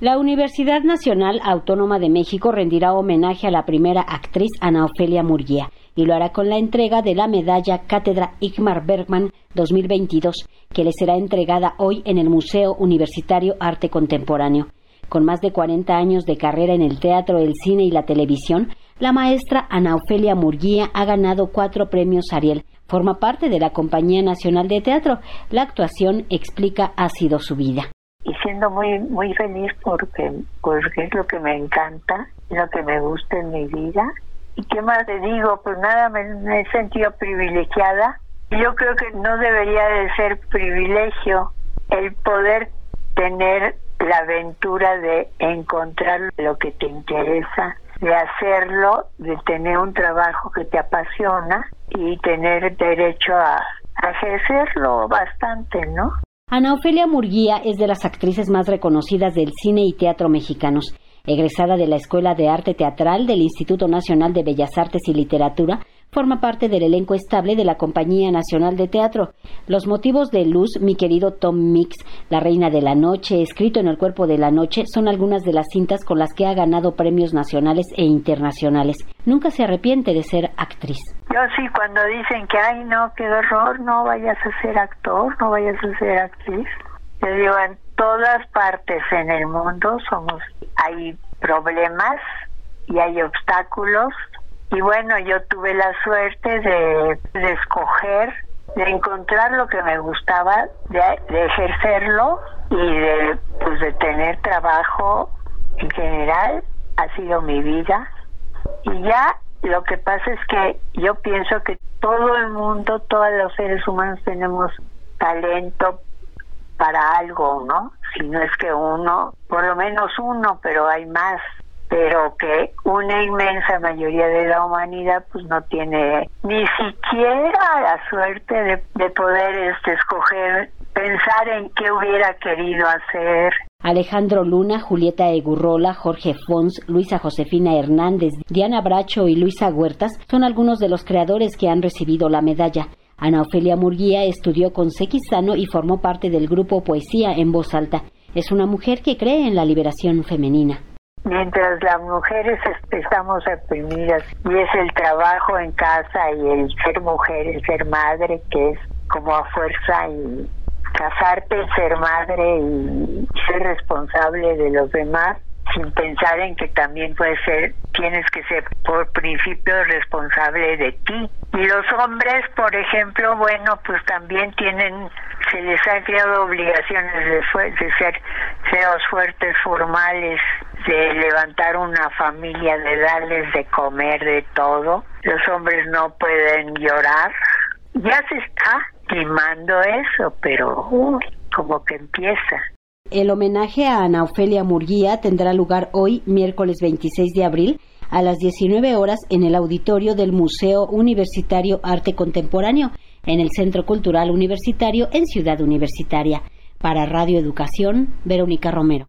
La Universidad Nacional Autónoma de México rendirá homenaje a la primera actriz Ana Ofelia Murguía y lo hará con la entrega de la medalla Cátedra Igmar Bergman 2022, que le será entregada hoy en el Museo Universitario Arte Contemporáneo. Con más de 40 años de carrera en el teatro, el cine y la televisión, la maestra Ana Ofelia Murguía ha ganado cuatro premios Ariel. Forma parte de la Compañía Nacional de Teatro. La actuación, explica, ha sido su vida siendo muy muy feliz porque porque es lo que me encanta, lo que me gusta en mi vida. ¿Y qué más te digo? Pues nada, me, he sentido privilegiada. Yo creo que no debería de ser privilegio el poder tener la aventura de encontrar lo que te interesa, de hacerlo, de tener un trabajo que te apasiona y tener derecho a ejercerlo bastante, ¿no? Ana Ofelia Murguía es de las actrices más reconocidas del cine y teatro mexicanos. Egresada de la Escuela de Arte Teatral del Instituto Nacional de Bellas Artes y Literatura, forma parte del elenco estable de la Compañía Nacional de Teatro. Los motivos de luz, mi querido Tom Mix, La Reina de la Noche, escrito en el cuerpo de la noche, son algunas de las cintas con las que ha ganado premios nacionales e internacionales. Nunca se arrepiente de ser actriz. Yo sí, cuando dicen que, ay, no, qué horror, no vayas a ser actor, no vayas a ser actriz. Yo digo, en todas partes en el mundo somos, hay problemas y hay obstáculos y bueno, yo tuve la suerte de, escoger, de encontrar lo que me gustaba, de, ejercerlo y de, pues, de tener trabajo en general. Ha sido mi vida. Y ya lo que pasa es que yo pienso que todo el mundo, todos los seres humanos tenemos talento para algo, ¿no? Si no es que uno, por lo menos uno, pero hay más pero que una inmensa mayoría de la humanidad pues no tiene ni siquiera la suerte de, poder este, escoger, pensar en qué hubiera querido hacer. Alejandro Luna, Julieta Egurrola, Jorge Fons, Luisa Josefina Hernández, Diana Bracho y Luisa Huertas son algunos de los creadores que han recibido la medalla. Ana Ofelia Murguía estudió con Sequizano y formó parte del grupo Poesía en Voz Alta. Es una mujer que cree en la liberación femenina mientras las mujeres estamos reprimidas y es el trabajo en casa y el ser mujer, el ser madre que es como a fuerza y casarte, ser madre y ser responsable de los demás sin pensar en que también puede ser, tienes que ser por principio responsable de ti. Y los hombres, por ejemplo, bueno, pues también tienen, se les ha creado obligaciones de, de ser feos fuertes, formales, de levantar una familia, de darles de comer, de todo. Los hombres no pueden llorar. Ya se está quemando eso, pero como que empieza. El homenaje a Ana Ofelia Murguía tendrá lugar hoy, miércoles 26 de abril, a las 19 horas en el auditorio del Museo Universitario Arte Contemporáneo, en el Centro Cultural Universitario en Ciudad Universitaria. Para Radio Educación, Verónica Romero.